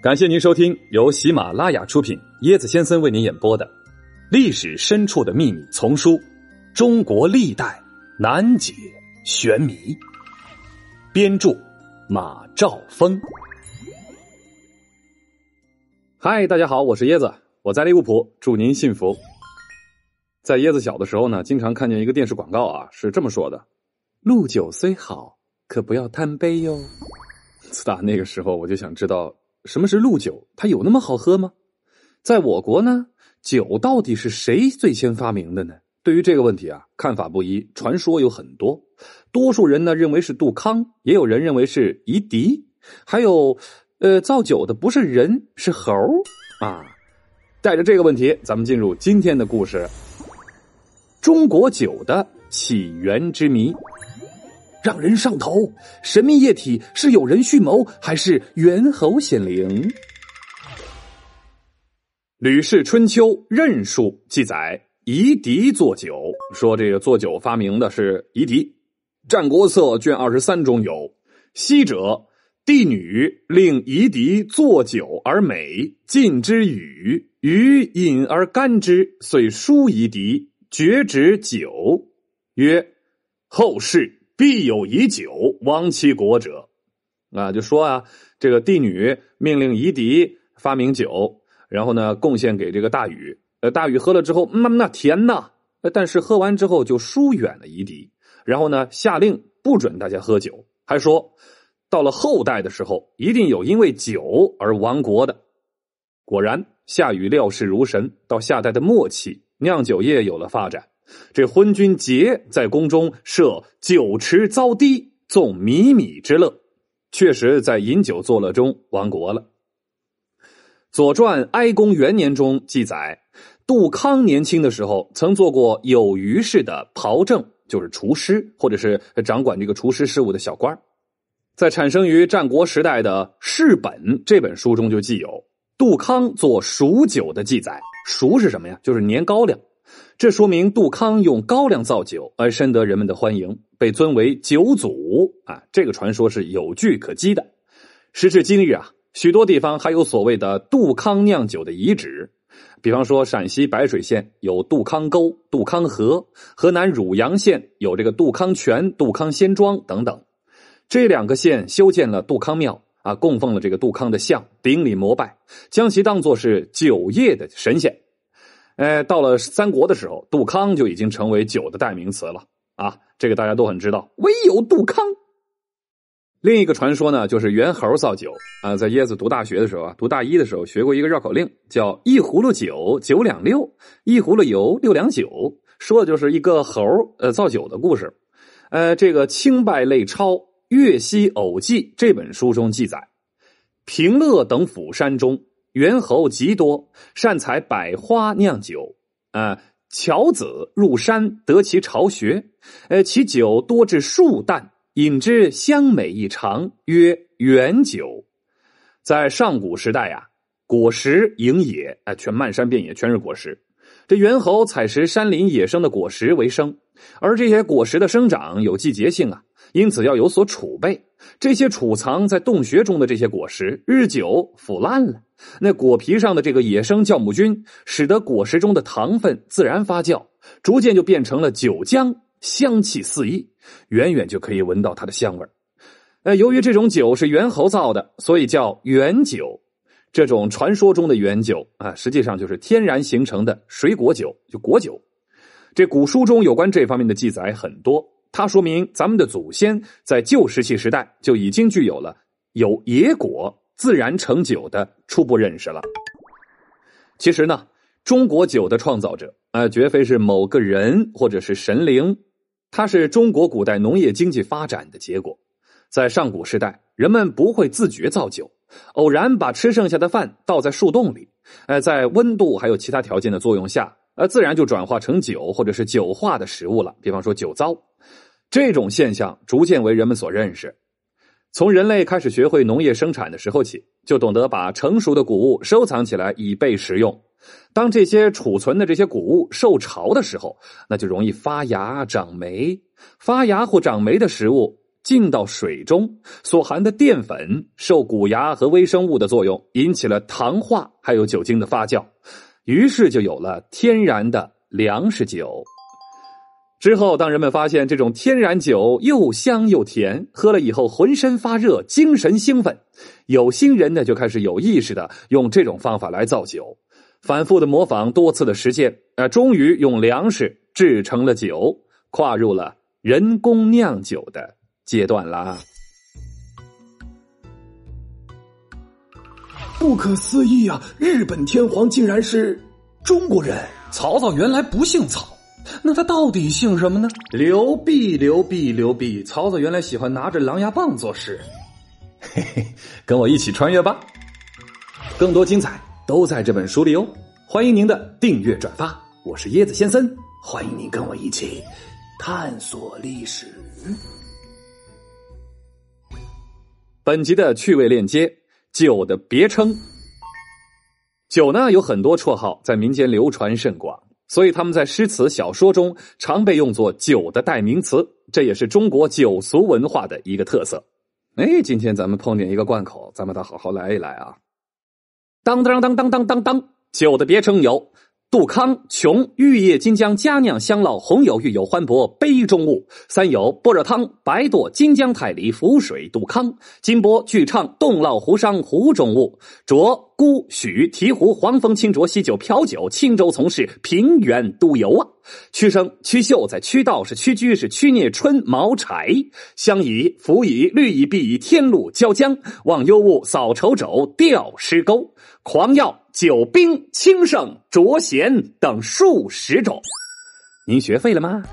感谢您收听由喜马拉雅出品、椰子先生为您演播的《历史深处的秘密》丛书《中国历代难解玄谜》，编著马兆峰。嗨，大家好，我是椰子，我在利物浦，祝您幸福。在椰子小的时候呢，经常看见一个电视广告啊，是这么说的：“鹿酒虽好，可不要贪杯哟。” 自打那个时候，我就想知道。什么是鹿酒？它有那么好喝吗？在我国呢，酒到底是谁最先发明的呢？对于这个问题啊，看法不一，传说有很多。多数人呢认为是杜康，也有人认为是夷狄，还有，呃，造酒的不是人，是猴啊。带着这个问题，咱们进入今天的故事：中国酒的起源之谜。让人上头！神秘液体是有人蓄谋，还是猿猴显灵？《吕氏春秋·任述》记载，夷狄做酒，说这个做酒发明的是夷狄。《战国策》卷二十三中有：“昔者帝女令夷狄作酒而美，尽之与，与饮而甘之，遂书夷狄，绝之酒，曰：后世。”必有以酒亡其国者，啊，就说啊，这个帝女命令夷狄发明酒，然后呢，贡献给这个大禹。呃，大禹喝了之后，那那甜呐，但是喝完之后就疏远了夷狄，然后呢，下令不准大家喝酒，还说到了后代的时候，一定有因为酒而亡国的。果然，夏禹料事如神，到夏代的末期，酿酒业有了发展。这昏君桀在宫中设酒池糟滴，纵靡靡之乐，确实在饮酒作乐中亡国了。《左传·哀公元年》中记载，杜康年轻的时候曾做过有余氏的庖正，就是厨师，或者是掌管这个厨师事务的小官在产生于战国时代的《世本》这本书中就记有杜康做蜀酒的记载。蜀是什么呀？就是年高粱。这说明杜康用高粱造酒而深得人们的欢迎，被尊为酒祖啊。这个传说是有据可稽的。时至今日啊，许多地方还有所谓的杜康酿酒的遗址，比方说陕西白水县有杜康沟、杜康河，河南汝阳县有这个杜康泉、杜康仙庄等等。这两个县修建了杜康庙啊，供奉了这个杜康的像，顶礼膜拜，将其当作是酒业的神仙。哎，到了三国的时候，杜康就已经成为酒的代名词了啊！这个大家都很知道，唯有杜康。另一个传说呢，就是猿猴造酒啊。在椰子读大学的时候啊，读大一的时候学过一个绕口令，叫“一葫芦酒，九两六；一葫芦油，六两酒”，说的就是一个猴呃造酒的故事。呃，这个《清败类钞·岳西偶记》这本书中记载，平乐等府山中。猿猴极多，善采百花酿酒。啊，樵子入山得其巢穴，呃，其酒多至数担，饮之香美异常，曰原酒。在上古时代呀，果实营野，哎，全漫山遍野全是果实。这猿猴采食山林野生的果实为生，而这些果实的生长有季节性啊。因此要有所储备，这些储藏在洞穴中的这些果实，日久腐烂了。那果皮上的这个野生酵母菌，使得果实中的糖分自然发酵，逐渐就变成了酒浆，香气四溢，远远就可以闻到它的香味呃，由于这种酒是猿猴造的，所以叫原酒。这种传说中的原酒啊，实际上就是天然形成的水果酒，就果酒。这古书中有关这方面的记载很多。它说明咱们的祖先在旧石器时代就已经具有了有野果自然成酒的初步认识了。其实呢，中国酒的创造者啊，绝非是某个人或者是神灵，它是中国古代农业经济发展的结果。在上古时代，人们不会自觉造酒，偶然把吃剩下的饭倒在树洞里，呃，在温度还有其他条件的作用下，呃，自然就转化成酒或者是酒化的食物了。比方说酒糟。这种现象逐渐为人们所认识。从人类开始学会农业生产的时候起，就懂得把成熟的谷物收藏起来以备食用。当这些储存的这些谷物受潮的时候，那就容易发芽长霉。发芽或长霉的食物进到水中，所含的淀粉受谷芽和微生物的作用，引起了糖化，还有酒精的发酵，于是就有了天然的粮食酒。之后，当人们发现这种天然酒又香又甜，喝了以后浑身发热、精神兴奋，有心人呢就开始有意识的用这种方法来造酒，反复的模仿，多次的实践，呃，终于用粮食制成了酒，跨入了人工酿酒的阶段啦。不可思议啊！日本天皇竟然是中国人！曹操原来不姓曹。那他到底姓什么呢？刘辟，刘辟，刘辟。曹操原来喜欢拿着狼牙棒做事。嘿嘿，跟我一起穿越吧！更多精彩都在这本书里哦。欢迎您的订阅转发，我是椰子先生，欢迎您跟我一起探索历史。本集的趣味链接：酒的别称。酒呢有很多绰号，在民间流传甚广。所以他们在诗词、小说中常被用作酒的代名词，这也是中国酒俗文化的一个特色。哎，今天咱们碰见一个贯口，咱们得好好来一来啊！当当当当当当当，酒的别称有。杜康琼玉液金浆佳酿香酪红油玉有欢博杯中物。三有般若汤白堕金浆太梨浮水杜康。金波巨畅冻酪胡商湖中物。酌孤许提壶黄蜂清浊溪酒瓢酒青州从事平原都游啊。屈生屈秀在屈道是屈居是屈聂春毛柴相宜辅以绿以碧以天禄椒江望幽物扫愁肘吊诗钩狂药。酒冰、清盛、浊贤等数十种，您学会了吗？